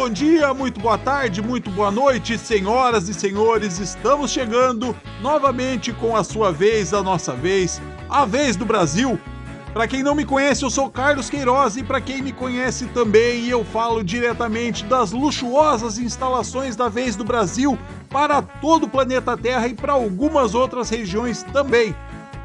bom dia, muito boa tarde, muito boa noite, senhoras e senhores. Estamos chegando novamente com a sua vez, a nossa vez, a vez do Brasil. Para quem não me conhece, eu sou Carlos Queiroz e para quem me conhece também, eu falo diretamente das luxuosas instalações da Vez do Brasil para todo o planeta Terra e para algumas outras regiões também.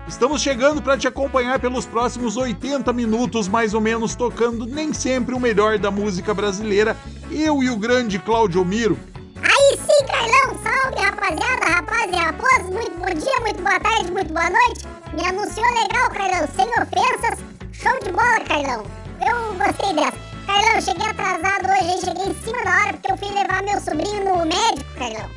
Estamos chegando para te acompanhar pelos próximos 80 minutos, mais ou menos, tocando nem sempre o melhor da música brasileira, eu e o grande Claudio Miro. Aí sim, Carlão! Salve, rapaziada, rapaz e! Muito bom dia, muito boa tarde, muito boa noite! Me anunciou legal, Carlão, sem ofensas. Show de bola, Carlão! Eu gostei dessa. Carlão, cheguei atrasado hoje, cheguei em cima da hora porque eu fui levar meu sobrinho no médico, Carlão.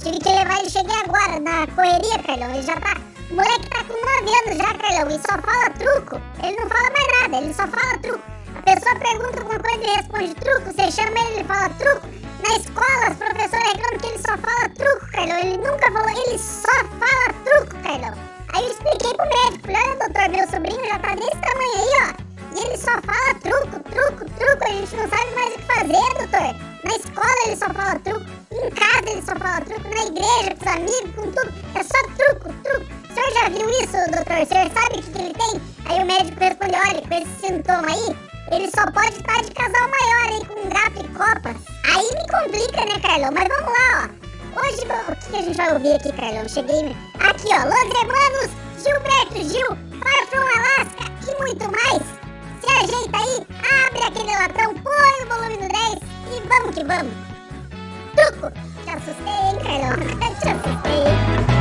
Tive que levar ele, cheguei agora, na correria, Carlão. Ele já tá o moleque tá com 9 anos já, Carlão, e só fala truco. Ele não fala mais nada, ele só fala truco. A pessoa pergunta alguma coisa e responde truco, você chama ele, ele fala truco. Na escola, os professores reclamam que ele só fala truco, Carlão. Ele nunca falou, ele só fala truco, Carlão. Aí eu expliquei pro médico, olha, doutor, meu sobrinho já tá desse tamanho aí, ó. Ele só fala truco, truco, truco. A gente não sabe mais o que fazer, doutor. Na escola ele só fala truco. Em casa ele só fala truco. Na igreja, com os amigos, com tudo. É só truco, truco senhor já viu isso, doutor? O senhor sabe o que, que ele tem? Aí o médico respondeu, olha, com esse sintoma aí, ele só pode estar de casal maior aí, com gato e copa. Aí me complica, né, Carlão? Mas vamos lá, ó. Hoje, o que, a gente vai ouvir aqui, Carlão? Cheguei... Aqui, ó, Los Hermanos, Gilberto Gil, Far From aquele latão, põe o volume no 10 e vamos que vamos. Truco! Te assustei, hein, Carlão? Te assustei?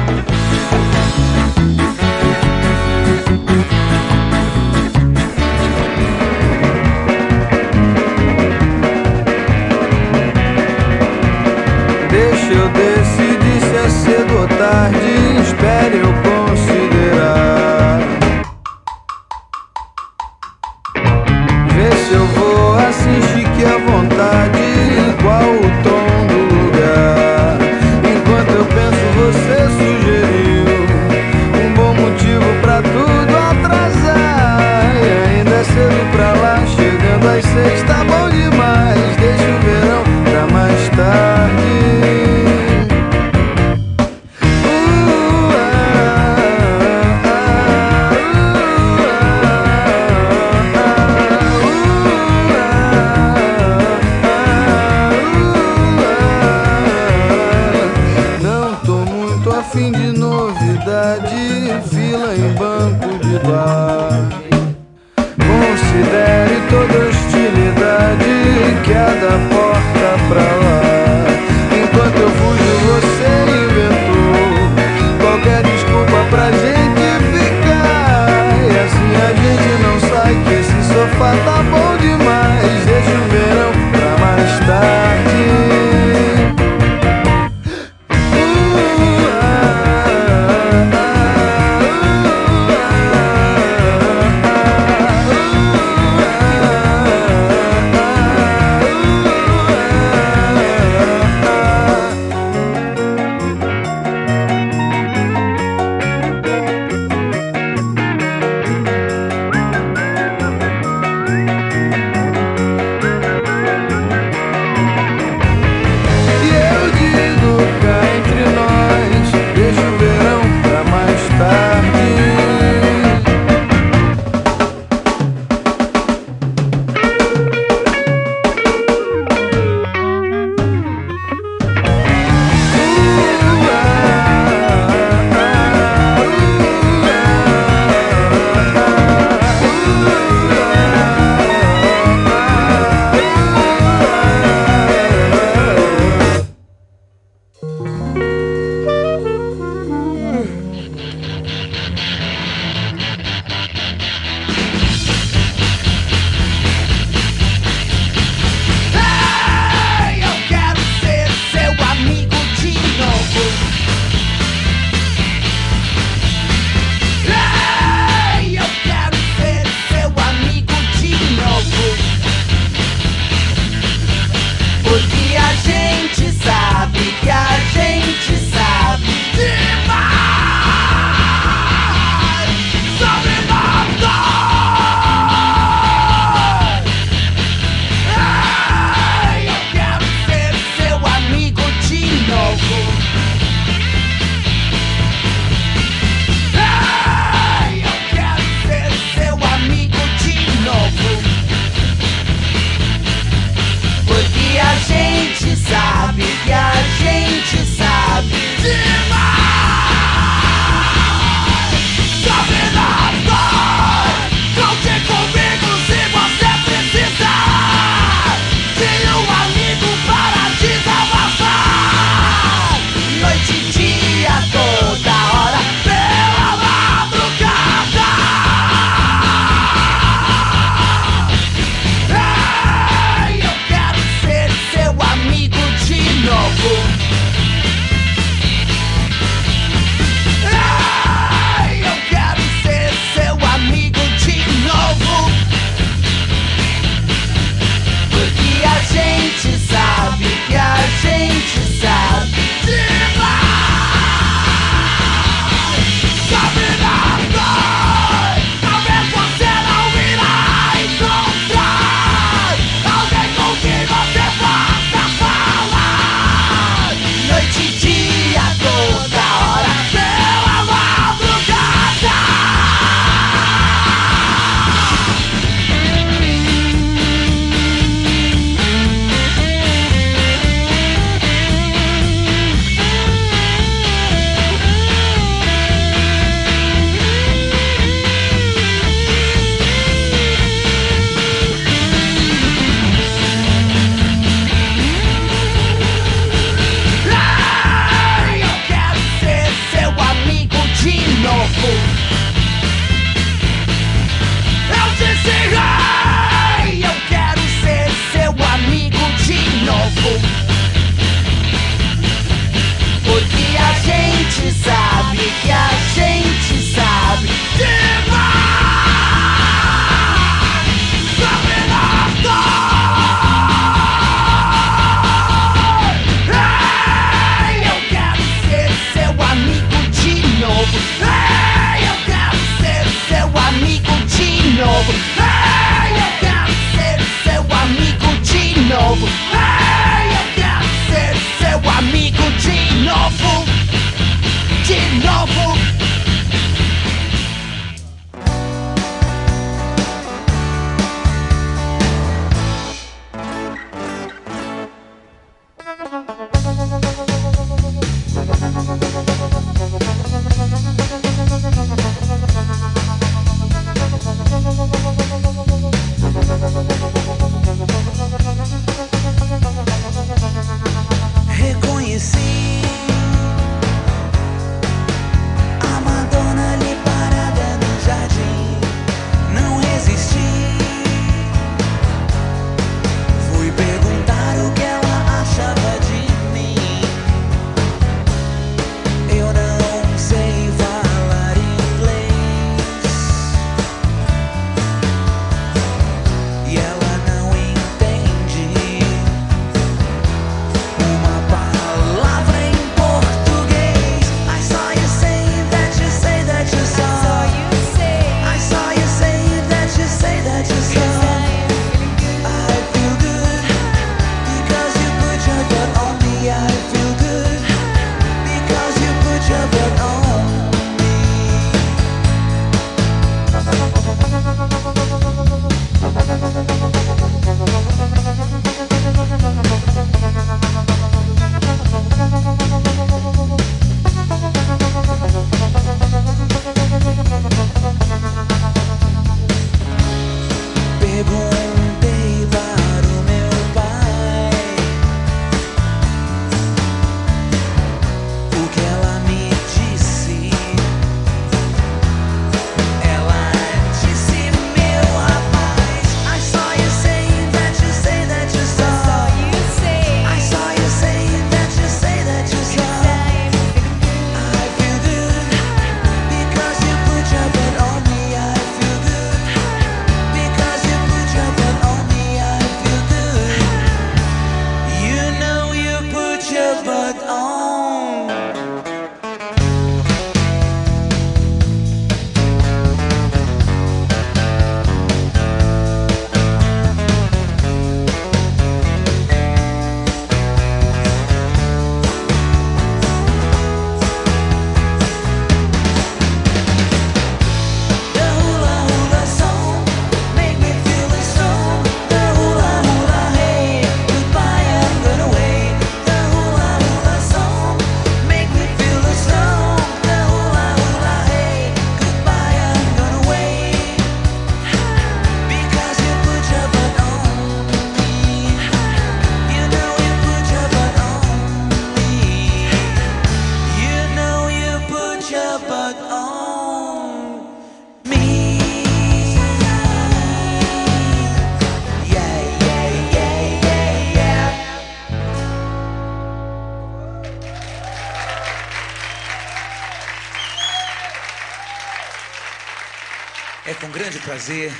Prazer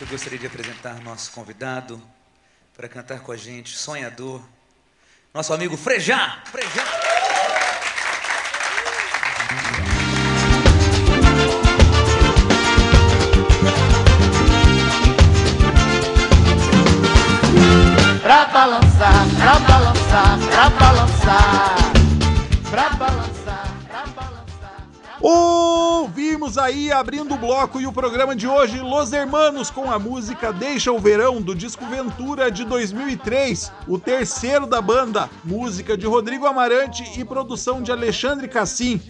eu gostaria de apresentar nosso convidado para cantar com a gente, sonhador, nosso amigo Frejá. Frejá. Pra balançar, pra balançar, pra balançar, pra balançar. Ouvimos aí, abrindo o bloco e o programa de hoje, Los Hermanos com a música Deixa o Verão, do disco Ventura de 2003, o terceiro da banda, música de Rodrigo Amarante e produção de Alexandre Cassim.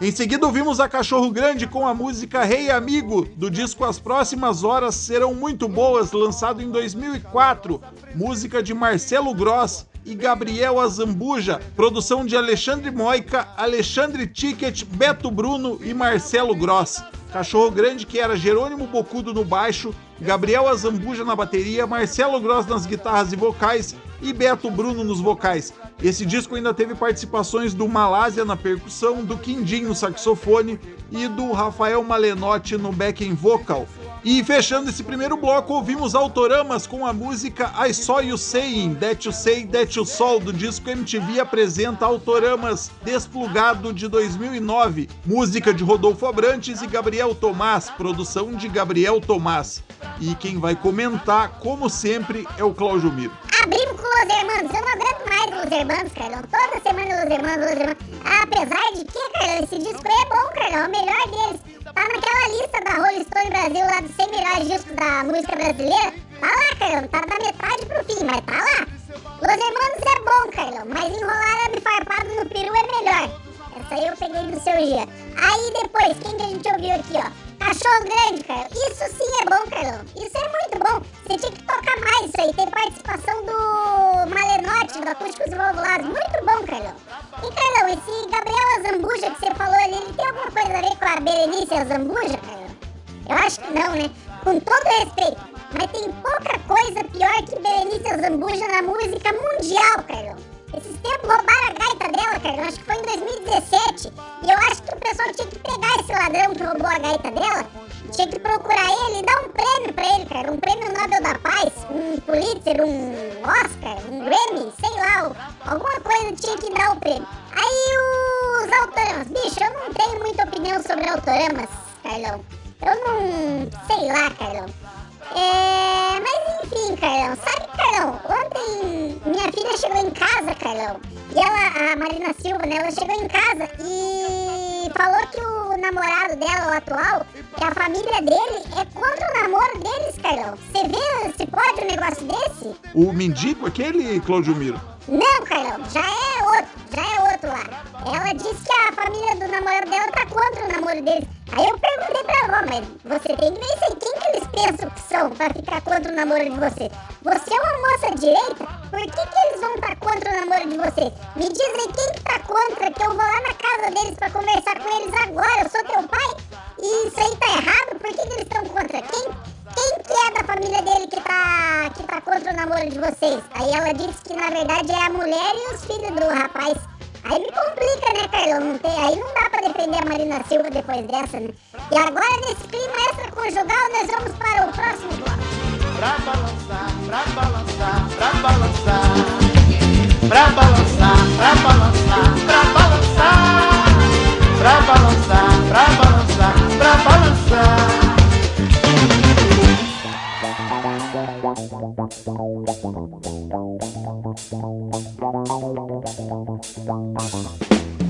Em seguida ouvimos a Cachorro Grande com a música Rei hey Amigo, do disco As Próximas Horas Serão Muito Boas, lançado em 2004, música de Marcelo Gross e Gabriel Azambuja, produção de Alexandre Moica, Alexandre Ticket, Beto Bruno e Marcelo Gross. Cachorro Grande que era Jerônimo Bocudo no baixo, Gabriel Azambuja na bateria, Marcelo Gross nas guitarras e vocais e Beto Bruno nos vocais. Esse disco ainda teve participações do Malásia na percussão, do Quindim no saxofone e do Rafael Malenotti no backing vocal. E fechando esse primeiro bloco, ouvimos Autoramas com a música I Saw You Saying, That You Say, That You Sol, do disco MTV apresenta Autoramas Desplugado de 2009, música de Rodolfo Abrantes e Gabriel Tomás, produção de Gabriel Tomás. E quem vai comentar, como sempre, é o Cláudio Miro. Abrimos com Los Hermanos, eu não aguento mais Los Hermanos, Carlão. Toda semana Los Hermanos, Los Hermanos. Apesar de que, Carlão, esse disco é bom, Carlão, é o melhor deles. Tá naquela lista da Rolling Stone Brasil, lá dos 100 melhores discos da música brasileira. Tá lá, Carlão, tá da metade pro fim, mas tá lá. Los Hermanos é bom, Carlão, mas enrolar e farpado no peru é melhor. Essa aí eu peguei do seu dia. Aí depois, quem que a gente ouviu aqui, ó? Cachorro grande, Carlão. Isso sim é bom, Carlão. Isso é muito bom. Você tinha que tocar mais isso aí. Tem participação do Malenote, do Acústicos Valvulados. Muito bom, Carlão. E, Carlão, esse Gabriel Azambuja que você falou ali, ele tem alguma coisa a ver com a Berenice Azambuja, Carlão? Eu acho que não, né? Com todo respeito. Mas tem pouca coisa pior que Berenice Azambuja na música mundial, Carlão. Esses tempos roubaram a gaita dela, cara. Acho que foi em 2017. E eu acho que o pessoal tinha que pegar esse ladrão que roubou a gaita dela, tinha que procurar ele e dar um prêmio pra ele, cara. Um prêmio Nobel da Paz, um Pulitzer, um Oscar, um Grammy, sei lá. Alguma coisa tinha que dar o prêmio. Aí os autoramas. Bicho, eu não tenho muita opinião sobre autoramas, Carlão. Eu não. sei lá, Carlão. É, mas enfim, Carlão, sabe, Carlão, ontem minha filha chegou em casa, Carlão, e ela, a Marina Silva, né, ela chegou em casa e falou que o namorado dela, o atual, que a família dele é contra o namoro deles, Carlão. Você vê se pode um negócio desse? O mendigo, aquele, Claudio Miro? Não, Carlão, já é outro, já é outro lá. Ela disse que a família do namorado dela tá contra o namoro deles. Aí eu perguntei pra ela, mas você tem que ver quem que eles pensam que são pra ficar contra o namoro de você? Você é uma moça direita? Por que que eles vão estar tá contra o namoro de você? Me diz aí quem que tá contra, que eu vou lá na casa deles pra conversar com eles agora, eu sou teu pai? E isso aí tá errado? Por que que eles estão contra? Quem, quem que é da família dele que tá, que tá contra o namoro de vocês? Aí ela disse que na verdade é a mulher e os filhos do rapaz. Aí me complica, né, Carlão? Não tem, aí não dá pra defender a Marina Silva depois dessa, né? E agora, nesse clima extra-conjugal, nós vamos para o próximo bloco. Pra balançar, pra balançar, pra balançar. Pra balançar, pra balançar, pra balançar. Pra balançar, pra balançar, pra balançar. Thank you.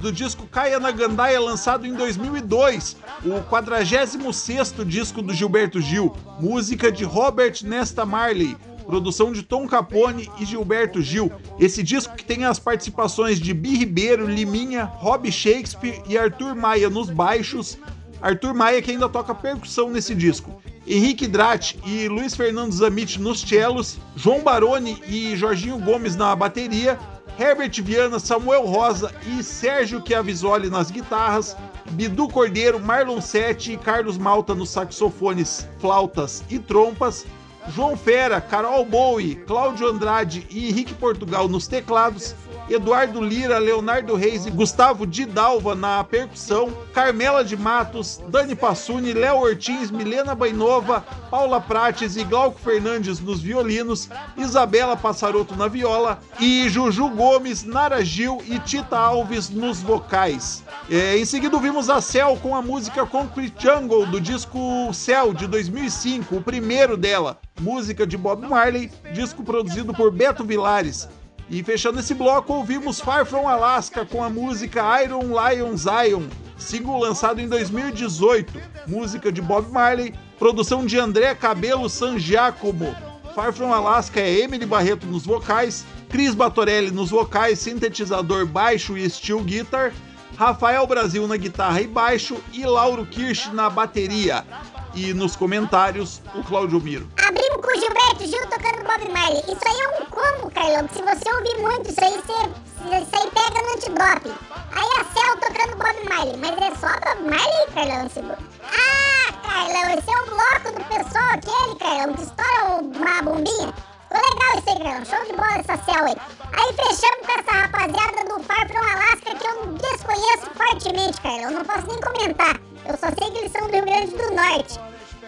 Do disco Caia na Gandaia, lançado em 2002, o 46º disco do Gilberto Gil, música de Robert Nesta Marley, produção de Tom Capone e Gilberto Gil. Esse disco que tem as participações de Bi Ribeiro, Liminha, Rob Shakespeare e Arthur Maia nos baixos, Arthur Maia que ainda toca percussão nesse disco. Henrique Drat e Luiz Fernando Zamit nos cellos, João Baroni e Jorginho Gomes na bateria, Herbert Viana, Samuel Rosa e Sérgio Chiavisoli nas guitarras, Bidu Cordeiro, Marlon Sete e Carlos Malta nos saxofones, flautas e trompas, João Fera, Carol Bowie, Cláudio Andrade e Henrique Portugal nos teclados, Eduardo Lira, Leonardo Reis e Gustavo Didalva na percussão, Carmela de Matos, Dani Passuni, Léo Ortiz, Milena Bainova, Paula Prates e Glauco Fernandes nos violinos, Isabela Passaroto na viola e Juju Gomes, Nara Gil e Tita Alves nos vocais. É, em seguida ouvimos a Cell com a música Concrete Jungle do disco Cell de 2005, o primeiro dela, música de Bob Marley, disco produzido por Beto Vilares. E fechando esse bloco, ouvimos Far From Alaska com a música Iron Lion Zion, single lançado em 2018, música de Bob Marley, produção de André Cabelo San Giacomo. Far From Alaska é Emily Barreto nos vocais, Cris Batorelli nos vocais, sintetizador baixo e steel guitar, Rafael Brasil na guitarra e baixo e Lauro Kirsch na bateria. E nos comentários, o Claudio Miro. Abrimos com o Gilberto Gil tocando Bob Marley. Isso aí é um combo, Carlão. Se você ouvir muito, isso aí, você, aí pega no antidop. Aí a Cell tocando Bob Marley. Mas é só Bob Marley, Carlão? Blo- Ah, Carlão, esse é o bloco do pessoal aquele, Carlão, que estoura uma bombinha. Ficou legal isso aí, Carlão. Show de bola essa Cell aí. Aí fechamos com essa rapaziada do Far From Alaska que eu desconheço fortemente, Carlão. Não posso nem comentar. Eu só sei que eles são do Rio Grande do Norte.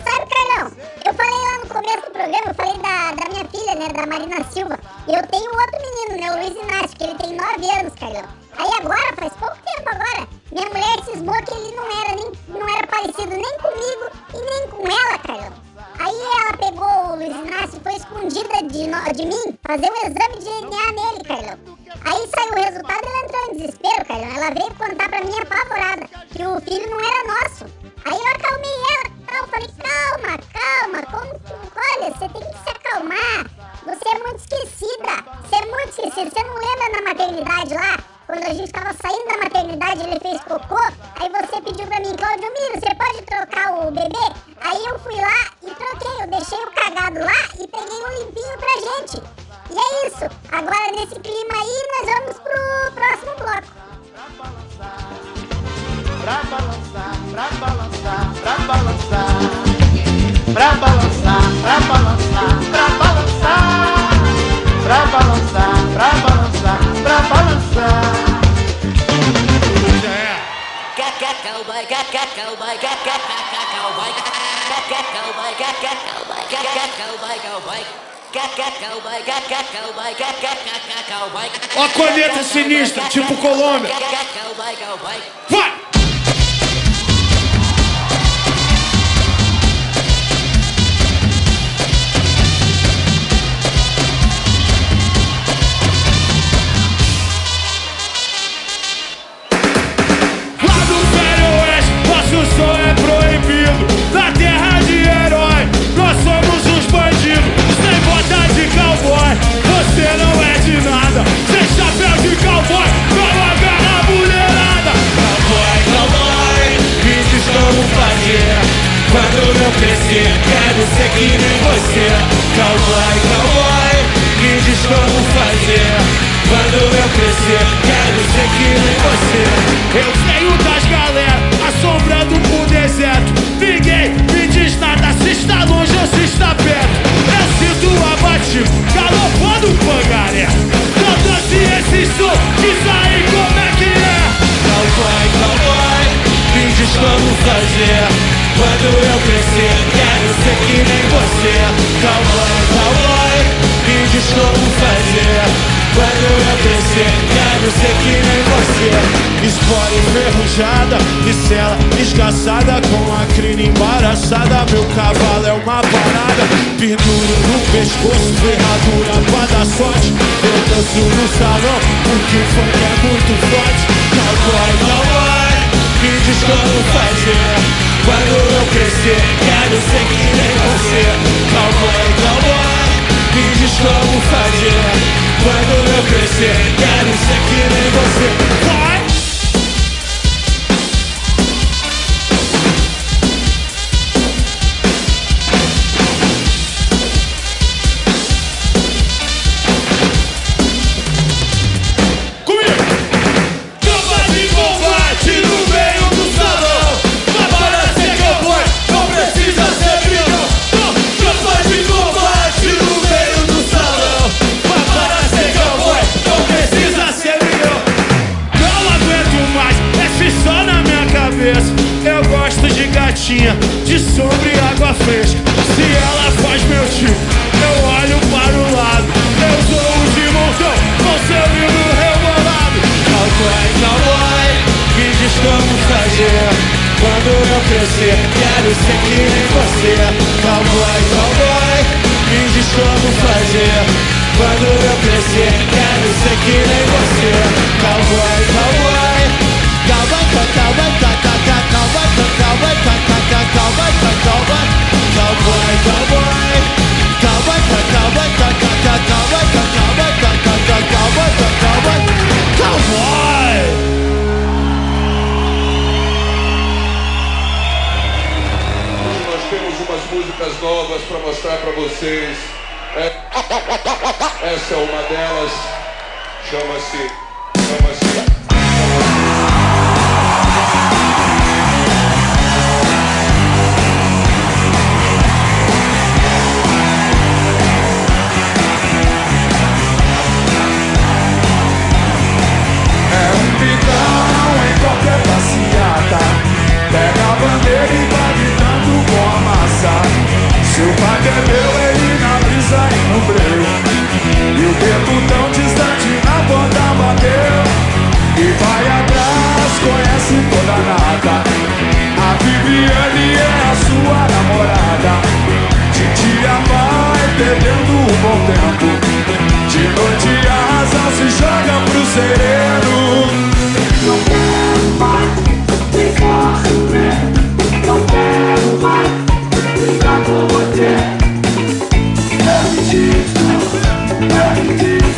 Sabe, Carlão, eu falei lá no começo do programa, eu falei da, da minha filha, né, da Marina Silva. E eu tenho outro menino, né, o Luiz Inácio, que ele tem 9 anos, Carlão. Aí agora, faz pouco tempo agora, minha mulher cismou que ele não era, nem, não era parecido nem comigo e nem com ela, Carlão. Aí ela pegou o Luiz Inácio e foi escondida de, no- de mim fazer um exame de DNA nele, Carlão. Aí saiu o resultado ela entrou em desespero, Carlão. Ela veio contar pra mim apavorada que o filho não era nosso. Aí eu acalmei ela tal, falei, calma, calma, como que, olha, você tem que se acalmar. Você é muito esquecida, você é muito esquecida. Você não lembra na maternidade lá? Quando a gente tava saindo da maternidade ele fez cocô, aí você pediu pra mim, Claudio Miro, você pode trocar o bebê? Aí eu fui lá e troquei, eu deixei o cagado lá e peguei um limpinho pra gente. E é isso, agora nesse clima aí nós vamos pro Ó a corneta sinistra, tipo Colômbia. Nem você. Cowboy, cowboy, me diz como fazer. Quando eu crescer, quero ser que nem você. Eu venho das galera, assombrando o deserto. Ninguém me diz nada se está longe ou se está perto. Eu sinto abatido, galopando o pangaré. Cantando esse som, diz aí como é que é. Cowboy, cowboy, me diz como fazer. Quando eu ser é que nem você. Cowboy, cowboy, me diz como fazer. Quando eu crescer, quero ser que nem você. Espora enferrujada, micela desgraçada Com a crina embaraçada, meu cavalo é uma parada. Penduro no pescoço, ferradura pra dar sorte. Eu danço no salão, porque funk é muito forte. Cowboy, cowboy me diz como fazer? Quando eu crescer quero ser que nem você Cowboy, cowboy Me diz como fazer? Quando eu crescer quero ser que nem você. Vai! Thank you.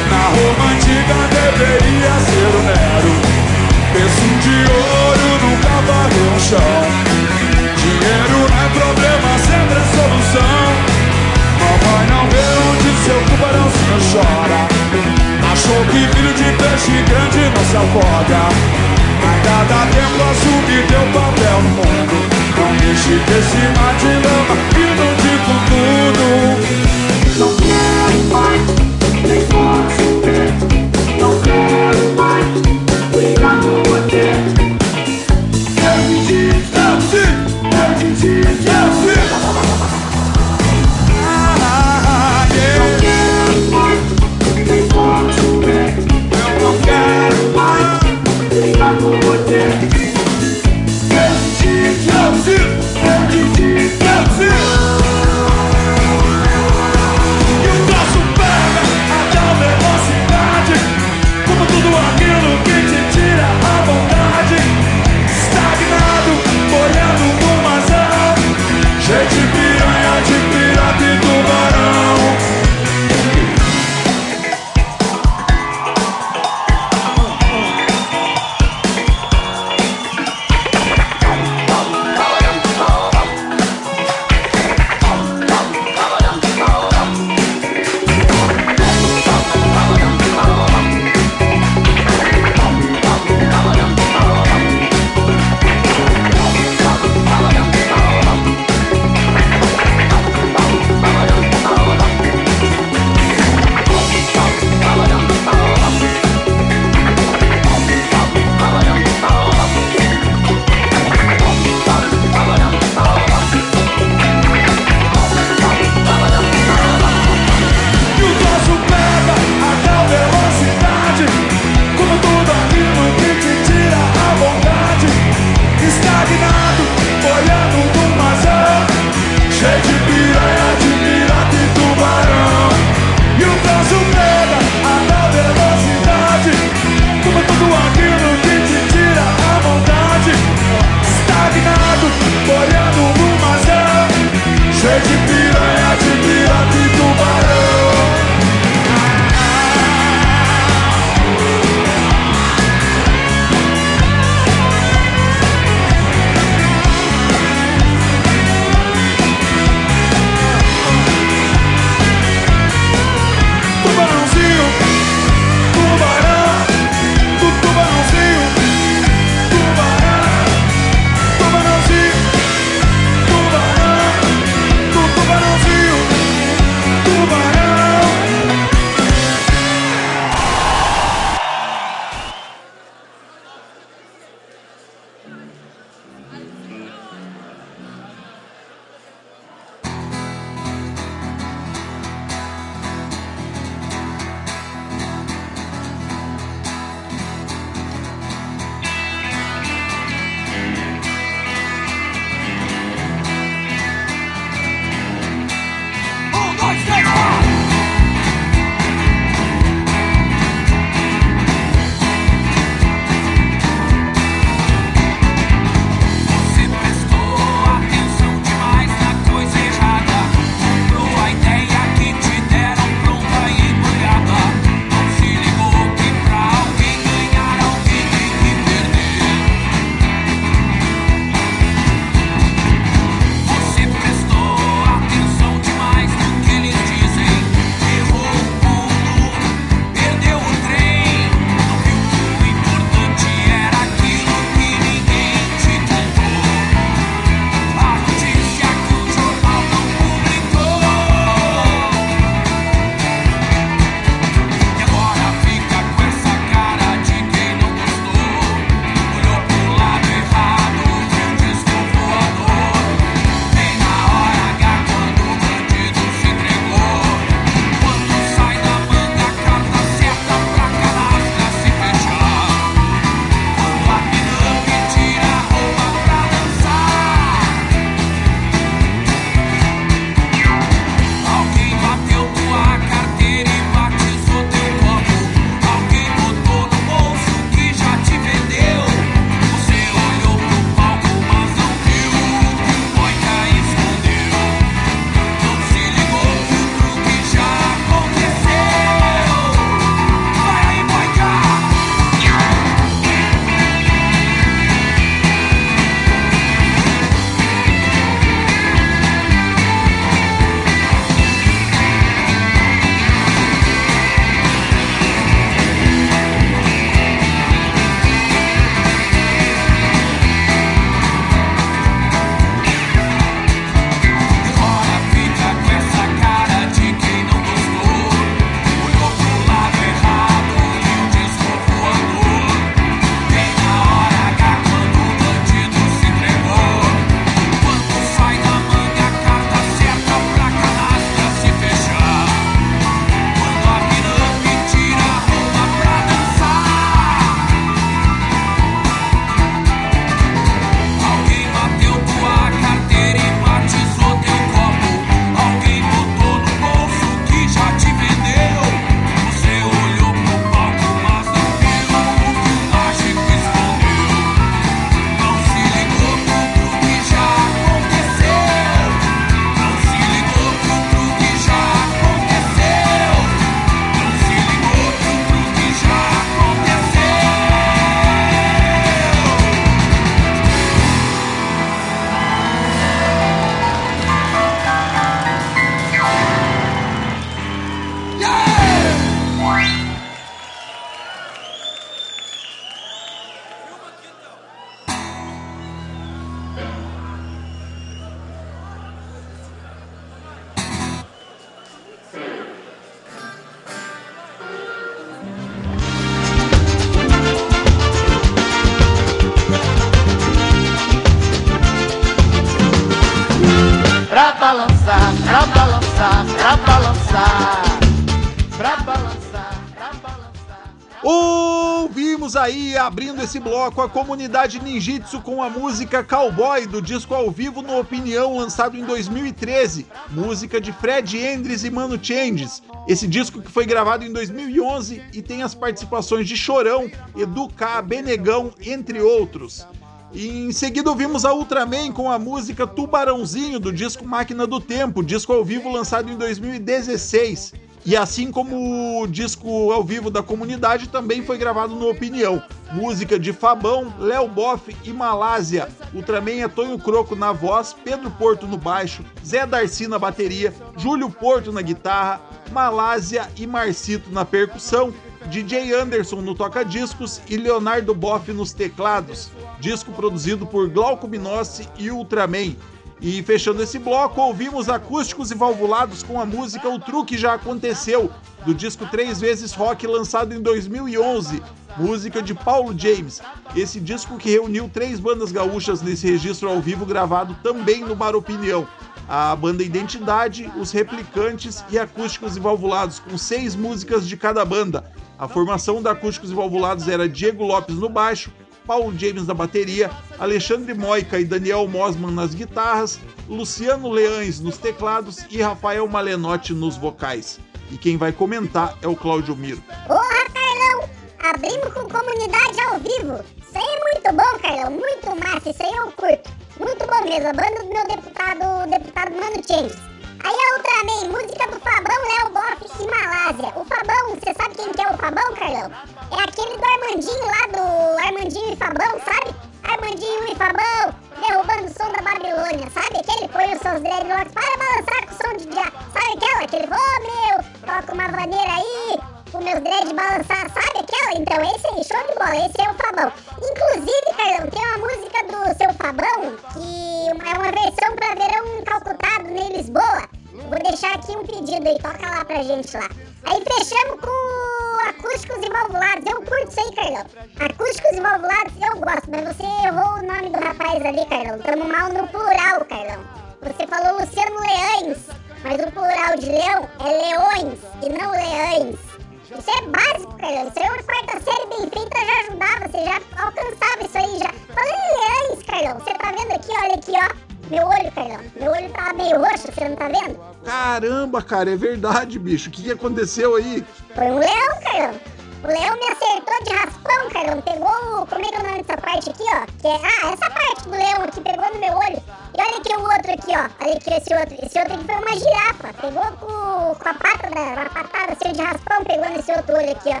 Esse bloco, a comunidade Ninjitsu com a música Cowboy do disco ao vivo no Opinião, lançado em 2013. Música de Fred Endres e Mano Changes. Esse disco que foi gravado em 2011 e tem as participações de Chorão, Edu K, Benegão, entre outros. E em seguida ouvimos a Ultraman com a música Tubarãozinho do disco Máquina do Tempo, disco ao vivo lançado em 2016. E assim como o disco ao vivo da comunidade, também foi gravado no Opinião. Música de Fabão, Léo Boff e Malásia. Ultraman é Tonho Croco na voz, Pedro Porto no baixo, Zé Darcy na bateria, Júlio Porto na guitarra, Malásia e Marcito na percussão, DJ Anderson no toca-discos e Leonardo Boff nos teclados. Disco produzido por Glauco Minossi e Ultraman. E fechando esse bloco, ouvimos acústicos e valvulados com a música O Truque Já Aconteceu, do disco Três Vezes Rock, lançado em 2011, música de Paulo James. Esse disco que reuniu três bandas gaúchas nesse registro ao vivo gravado também no Bar Opinião. A banda Identidade, os Replicantes e Acústicos e Valvulados, com seis músicas de cada banda. A formação da Acústicos e Valvulados era Diego Lopes no baixo, Paulo James na bateria, Alexandre Moica e Daniel Mosman nas guitarras, Luciano Leães nos teclados e Rafael Malenotti nos vocais. E quem vai comentar é o Cláudio Miro. Porra, Carlão! Abrimos com comunidade ao vivo. Isso aí é muito bom, Carlão. Muito massa. Isso aí eu curto. Muito bom mesmo. A banda do meu deputado, deputado Mano Changes. Aí a Ultraman, música do Fabão, Léo Boff e Malásia. O Fabão, você sabe quem que é o Fabão, Carlão? É aquele do Armandinho lá do Armandinho e Fabão, sabe? Armandinho e Fabão derrubando o som da Babilônia, sabe? Aquele põe os seus dreadlocks para balançar com o som de dia. Sabe aquela? Aquele, ô meu, toca uma vaneira aí, o meus dread balançar, sabe aquela? Então esse aí, show de bola, esse é o Fabão. Inclusive, Carlão, tem uma música do seu Fabão que é uma versão pra verão calcutado em Lisboa. Vou deixar aqui um pedido aí, toca lá pra gente lá. Aí fechamos com acústicos e valvulados. Eu curto isso aí, Carlão. Acústicos e valvulados eu gosto, mas você errou o nome do rapaz ali, Carlão. Tamo mal no plural, Carlão. Você falou Luciano Leães, mas o plural de leão é leões e não leães. Isso é básico, Carlão. Isso é uma quarta série bem feita já ajudava, você já alcançava isso aí já. Falando em leões, Carlão, você tá vendo aqui, olha aqui, ó. Meu olho, Carlão. Meu olho tá meio roxo, você não tá vendo? Caramba, cara, é verdade, bicho. O que, que aconteceu aí? Foi um leão, Carlão. O leão me acertou de raspão, Carlão. Pegou. Como é que é o nome dessa parte aqui, ó? Que é... Ah, essa parte do leão aqui pegou no meu olho. E olha aqui o outro aqui, ó. Olha aqui esse outro. Esse outro aqui foi uma girafa. Pegou com, com a pata da. A patada assim de raspão, pegou nesse outro olho aqui, ó.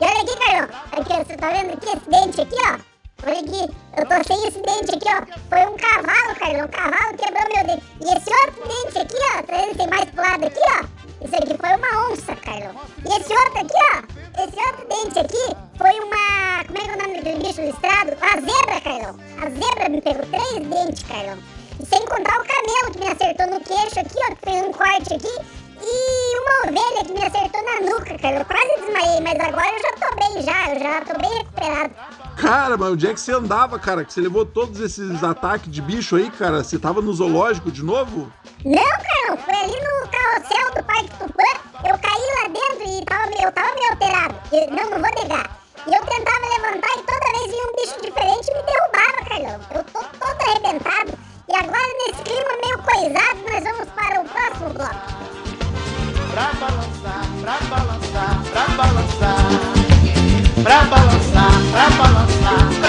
E olha aqui, Carlão. Aqui, você tá vendo aqui esse dente aqui, ó? Olha aqui, eu sem esse dente aqui, ó. Foi um cavalo, Carlão. Um cavalo quebrou meu dente. E esse outro dente aqui, ó. Vendo? Tem mais pro lado aqui, ó. Isso aqui foi uma onça, Carlão. E esse outro aqui, ó. Esse outro dente aqui foi uma. Como é que é o nome daquele bicho listrado? A zebra, Carlão. A zebra me pegou três dentes, Carlão. E sem contar o camelo que me acertou no queixo aqui, ó. Que fez um corte aqui. E uma ovelha que me acertou na nuca, Carlão. Quase desmaiei, mas agora eu já tô bem, já. Eu já tô bem recuperado. Cara, mas onde é que você andava, cara? Que você levou todos esses ataques de bicho aí, cara? Você tava no zoológico de novo? Não, Carlão, foi ali no carrossel do Parque Tupã. Eu caí lá dentro e tava, eu tava meio alterado. Eu- não, não vou negar. E eu tentava levantar e toda vez vinha um bicho diferente e me derrubava, Carlão. Eu tô todo arrebentado. E agora, nesse clima meio coisado, nós vamos para o próximo bloco. Pra balançar, pra balançar, pra balançar. Pra balançar, pra balançar.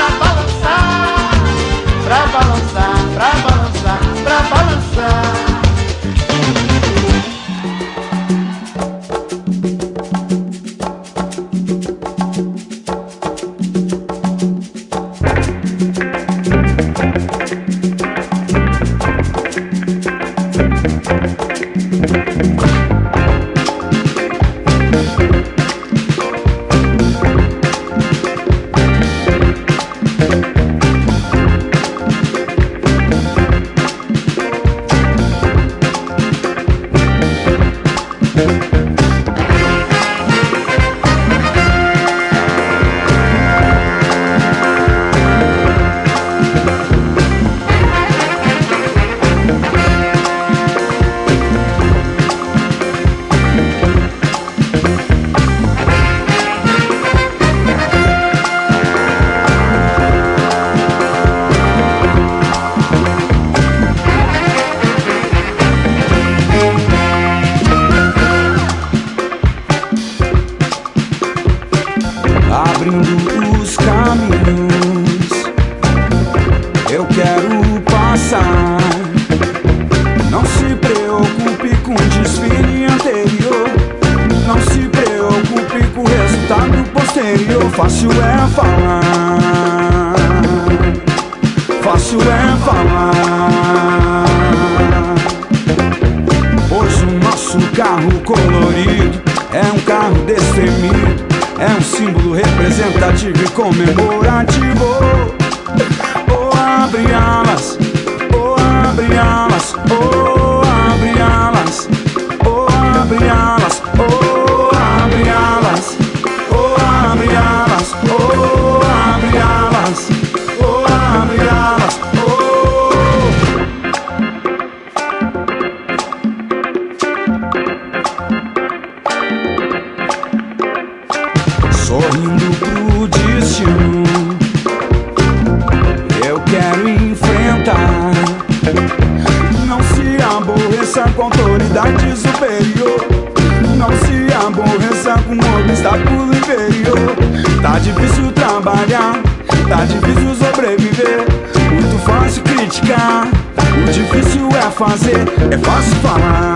Com autoridade superior. Não se aborreça com obstáculo inferior. Tá difícil trabalhar, tá difícil sobreviver. Muito fácil criticar, o difícil é fazer, é fácil falar.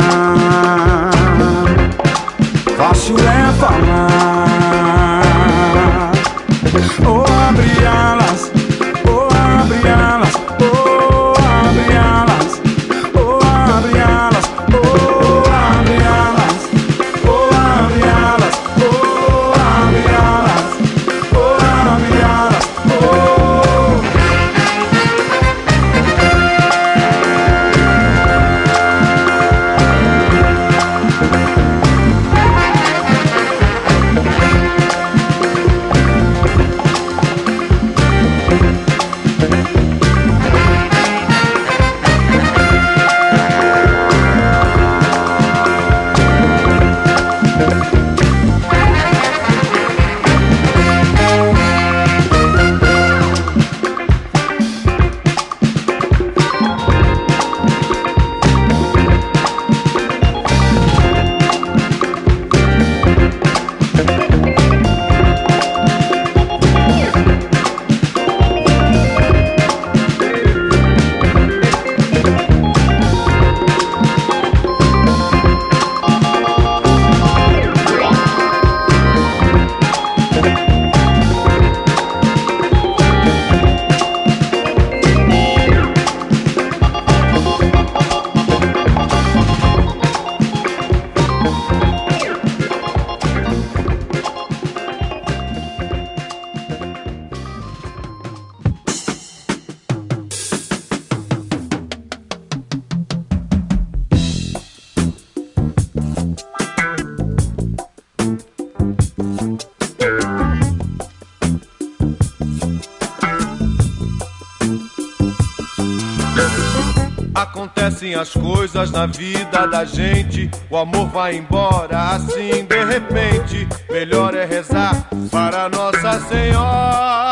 Acontecem as coisas na vida da gente, o amor vai embora assim de repente. Melhor é rezar para Nossa Senhora.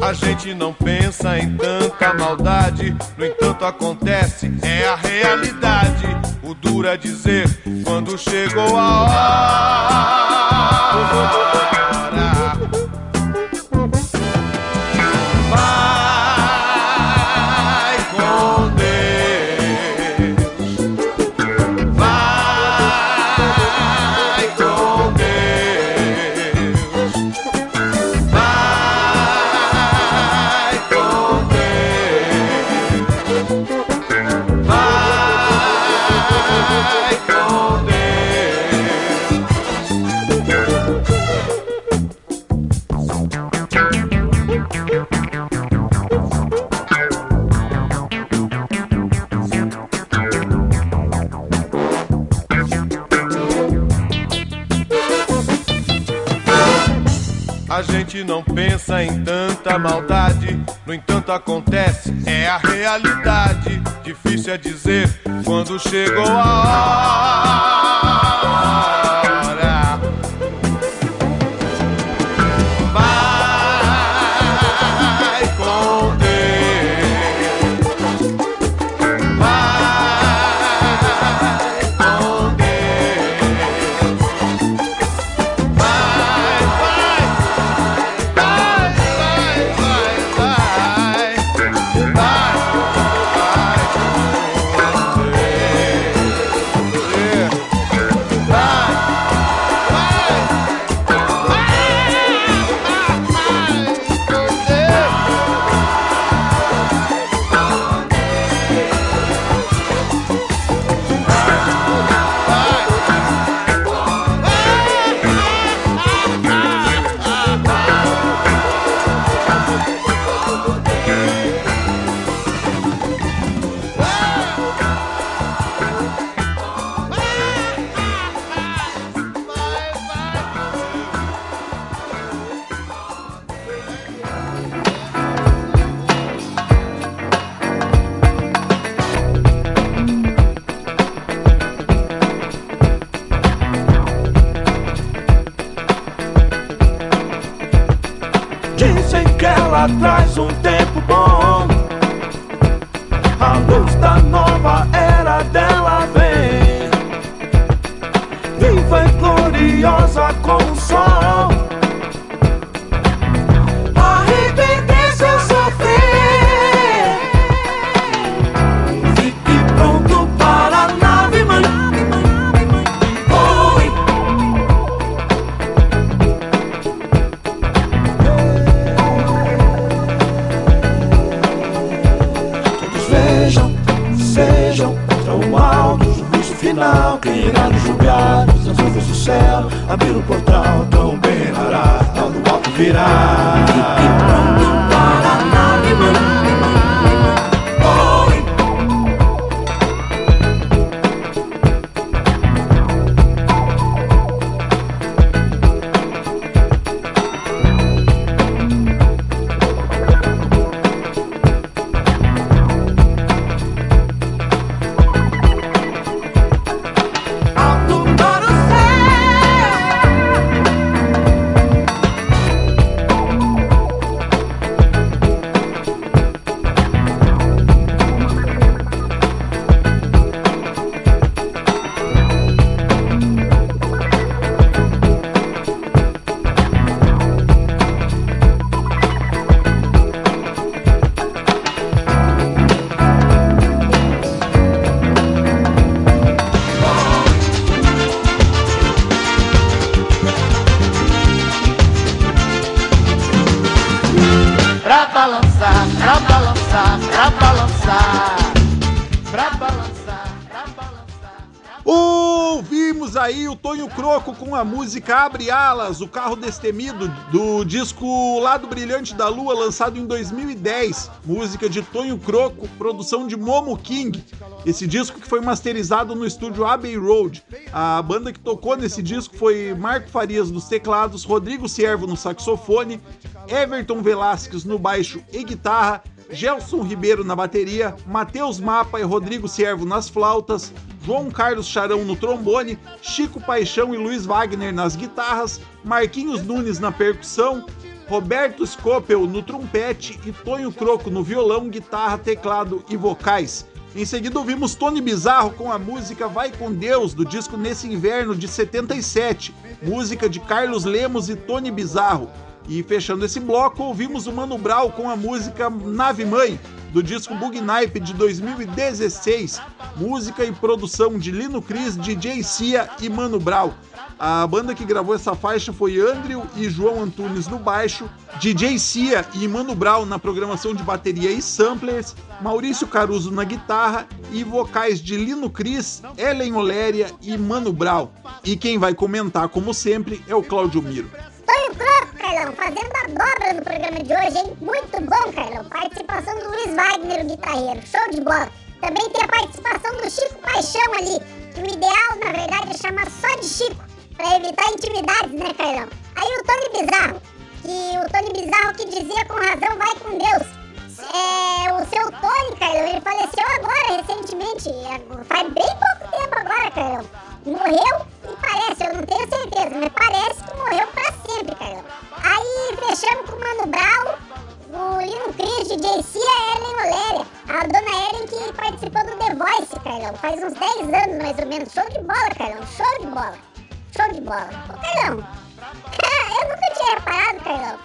A gente não pensa em tanta maldade, no entanto acontece, é a realidade. O duro é dizer quando chegou a hora. Pensa em tanta maldade, no entanto acontece, é a realidade. Difícil é dizer quando chegou a hora. Ela Ouvimos aí o Tonho Croco com a música Abre Alas, o carro destemido do disco Lado Brilhante da Lua, lançado em 2010. Música de Tonho Croco, produção de Momo King. Esse disco que foi masterizado no estúdio Abbey Road. A banda que tocou nesse disco foi Marco Farias nos teclados, Rodrigo Siervo no saxofone, Everton Velasquez no baixo e guitarra, Gelson Ribeiro na bateria, Matheus Mapa e Rodrigo Siervo nas flautas, João Carlos Charão no trombone, Chico Paixão e Luiz Wagner nas guitarras, Marquinhos Nunes na percussão, Roberto Scopel no trompete e Tonho Croco no violão, guitarra, teclado e vocais. Em seguida ouvimos Tony Bizarro com a música Vai com Deus do disco Nesse Inverno de 77, música de Carlos Lemos e Tony Bizarro. E fechando esse bloco, ouvimos o Mano Brown com a música Nave Mãe, do disco Bug Nipe de 2016, música e produção de Lino Cris, DJ Cia e Mano Brown. A banda que gravou essa faixa foi Andrew e João Antunes no baixo, DJ Cia e Mano Brown na programação de bateria e samplers, Maurício Caruso na guitarra e vocais de Lino Cris, Ellen Oléria e Mano Brown. E quem vai comentar, como sempre, é o Claudio Miro. Tonho Croco, Carlão, fazendo a dobra no programa de hoje, hein? Muito bom, Carlão. Participação do Luiz Wagner, o guitarreiro. Show de bola. Também tem a participação do Chico Paixão ali, que o ideal, na verdade, é chamar só de Chico, pra evitar intimidades, né, Carlão? Aí o Tony Bizarro, que o Tony Bizarro que dizia com razão, vai com Deus. É, o seu Tony, Carlão, ele faleceu agora, recentemente, é, faz bem pouco tempo agora, Carlão. Morreu e parece, eu não tenho certeza, mas parece que morreu pra sempre, Carlão. Aí fechamos com o Mano Brown, o Lino Cris, DJ a Ellen Oléria, a dona Ellen que participou do The Voice, Carlão, faz uns 10 anos mais ou menos. Show de bola, Carlão, show de bola, show de bola. Ô, Carlão, eu nunca tinha reparado, Carlão,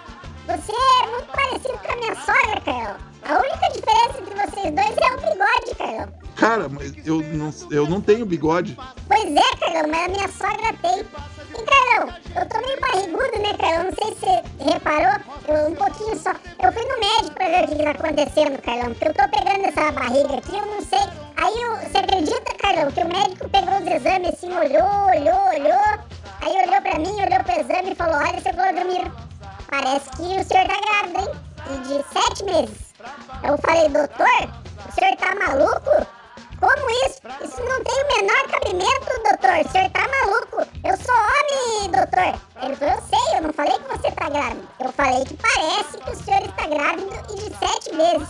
você é muito parecido com a minha sogra, Carlão. A única diferença entre vocês dois é o bigode, Carlão. Cara, mas eu não, eu não tenho bigode. Pois é, Carlão, mas a minha sogra tem. E, Carlão, eu tô meio barrigudo, né, Carlão? Não sei se você reparou, eu, um pouquinho só. Eu fui no médico pra ver o que que tá acontecendo, Carlão, porque eu tô pegando essa barriga aqui, eu não sei. Aí, eu, você acredita, Carlão, que o médico pegou os exames assim, olhou, olhou, olhou. Aí olhou pra mim, olhou pro exame e falou, olha, seu Clodomiro, parece que o senhor tá grávido, hein? E de sete meses. Eu falei, doutor, o senhor tá maluco? Como isso? Isso não tem o menor cabimento, doutor. O senhor tá maluco? Eu sou homem, doutor. Ele falou, eu sei, eu não falei que você tá grávido. Eu falei que parece que o senhor está grávido e de sete meses.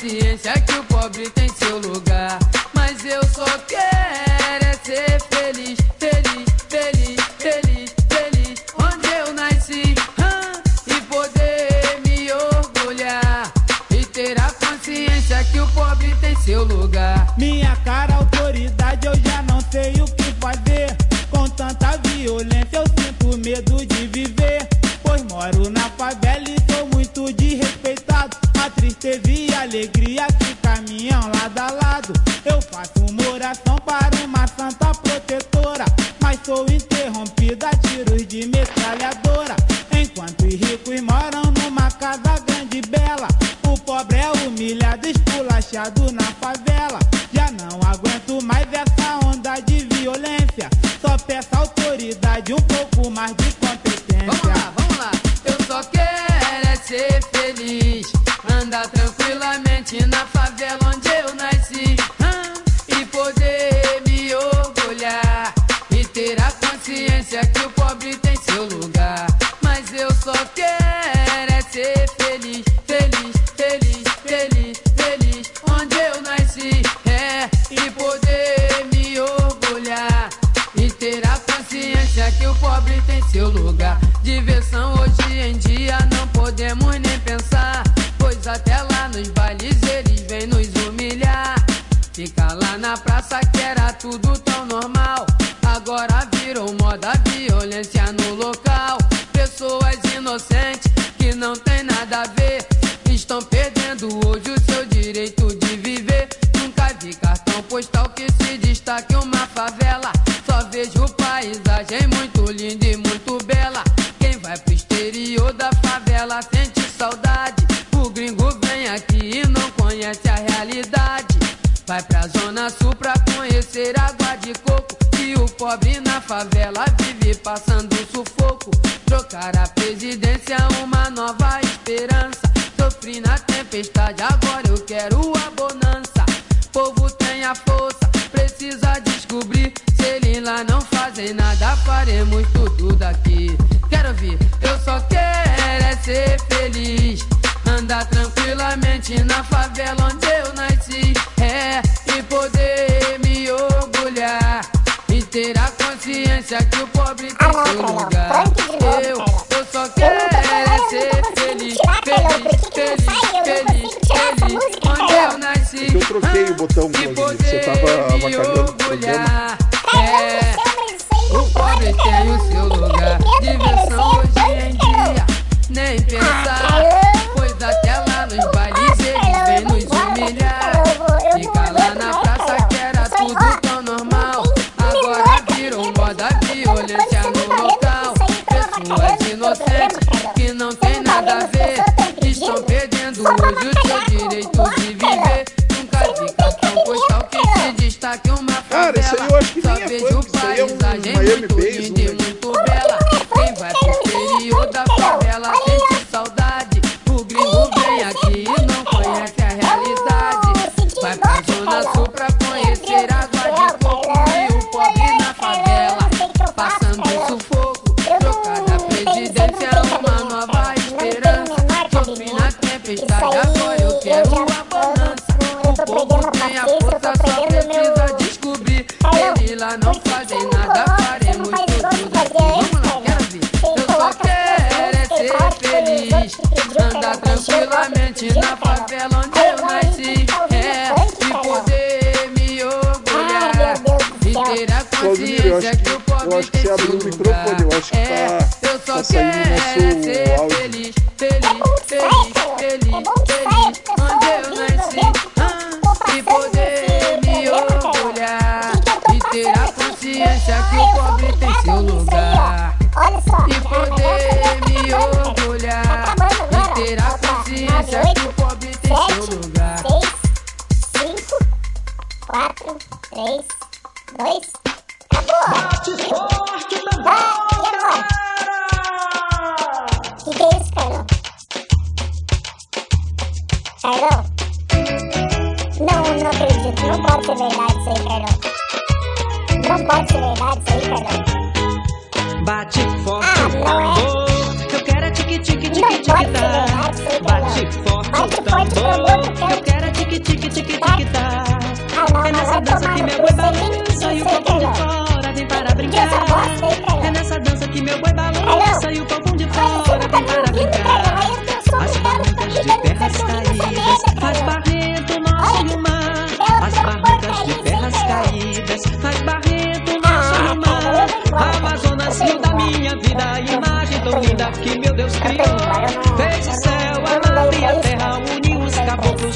consciência que o pobre tem seu lugar. Mas eu só quero é ser feliz, feliz, feliz, feliz, feliz. Onde eu nasci e poder me orgulhar. E ter a consciência que o pobre tem seu lugar. Minha cara, o alegria que caminham lado a lado. Eu faço uma oração para uma santa protetora, mas sou interrompida a tiros de metralhadora. Enquanto os ricos moram numa casa grande e bela, o pobre é humilhado, esculachado na favela. Já não aguento mais essa onda de violência, só peço autoridade um pouco mais de internet que não tem nada a ver. Estão perdendo hoje o seu direito de viver. Nunca vi cartão postal que se destaque é uma favela. Cara, isso aí eu acho que é isso. Só vejo é paisagem muito Shelby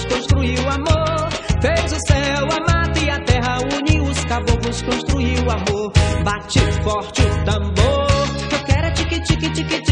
construiu amor. Fez o céu, a mata e a terra, uniu os caboclos, construiu amor. Bate forte o tambor. Eu quero é tique, tique, tique,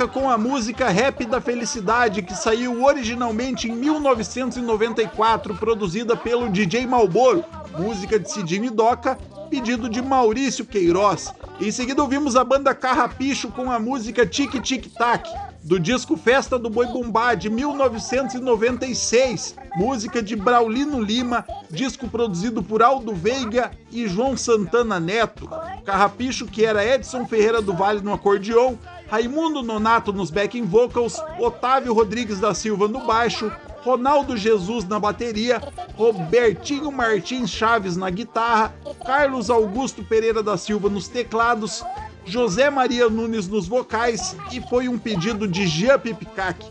Doca com a música Rap da Felicidade, que saiu originalmente em 1994, produzida pelo DJ Malboro. Música de e Doca, pedido de Maurício Queiroz. Em seguida ouvimos a banda Carrapicho com a música Tic Tic Tac, do disco Festa do Boi Bumbá de 1996, música de Braulino Lima, disco produzido por Aldo Veiga e João Santana Neto. Carrapicho, que era Edson Ferreira do Vale no acordeon, Raimundo Nonato nos backing vocals, Otávio Rodrigues da Silva no baixo, Ronaldo Jesus na bateria, Robertinho Martins Chaves na guitarra, Carlos Augusto Pereira da Silva nos teclados, José Maria Nunes nos vocais e foi um pedido de Jean Pipicac.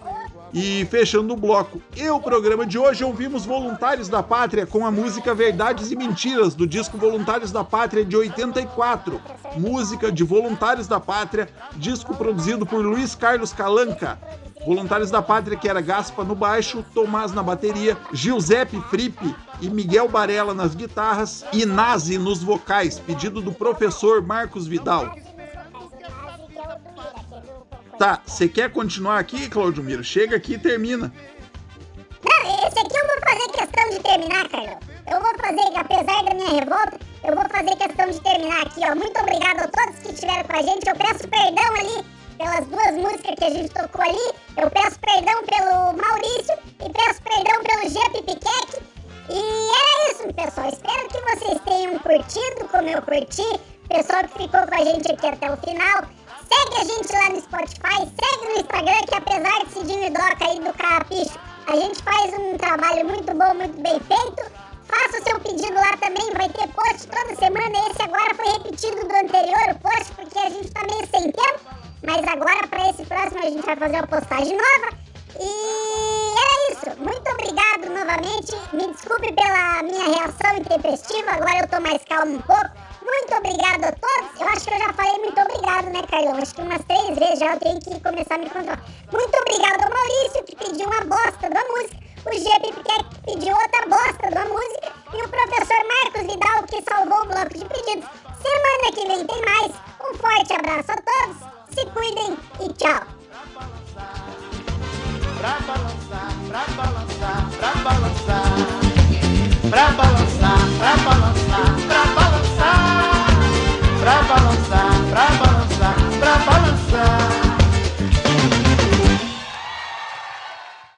E fechando o bloco e o programa de hoje, ouvimos Voluntários da Pátria com a música Verdades e Mentiras, do disco Voluntários da Pátria de 84. Música de Voluntários da Pátria, disco produzido por Luiz Carlos Calanca. Voluntários da Pátria, que era Gaspa no baixo, Tomás na bateria, Giuseppe Frippe e Miguel Barella nas guitarras e Nazi nos vocais, pedido do professor Marcos Vidal. Tá, você quer continuar aqui, Claudio Miro? Chega aqui e termina. Não, esse aqui eu vou fazer questão de terminar, Carlão. Eu vou fazer, apesar da minha revolta, eu vou fazer questão de terminar aqui, ó. Muito obrigado a todos que estiveram com a gente. Eu peço perdão ali pelas duas músicas que a gente tocou ali. Eu peço perdão pelo Maurício e peço perdão pelo Jean Pipiquec. E era isso, pessoal. Espero que vocês tenham curtido como eu curti. Pessoal que ficou com a gente aqui até o final. Segue a gente lá no Spotify, segue no Instagram, que apesar de Cidinho e Doca aí do Carrapicho, a gente faz um trabalho muito bom, muito bem feito. Faça o seu pedido lá também, vai ter post toda semana. Esse agora foi repetido do anterior, post, porque a gente tá meio sem tempo. Mas agora, para esse próximo, a gente vai fazer uma postagem nova. E era isso. Muito obrigado novamente. Me desculpe pela minha reação intempestiva. Agora eu tô mais calmo um pouco. Muito obrigado a todos. Eu acho que eu já falei muito obrigado, né, Carlão? Acho que umas três vezes já eu tenho que começar a me controlar. Muito obrigado ao Maurício, que pediu uma bosta da música. O GP que pediu outra bosta da música. E o professor Marcos Vidal, que salvou o bloco de pedidos. Semana que vem tem mais. Um forte abraço a todos. Se cuidem e tchau. Pra balançar, pra balançar, pra balançar, pra balançar, pra balançar, pra balançar balançar, pra balançar, pra balançar, pra balançar.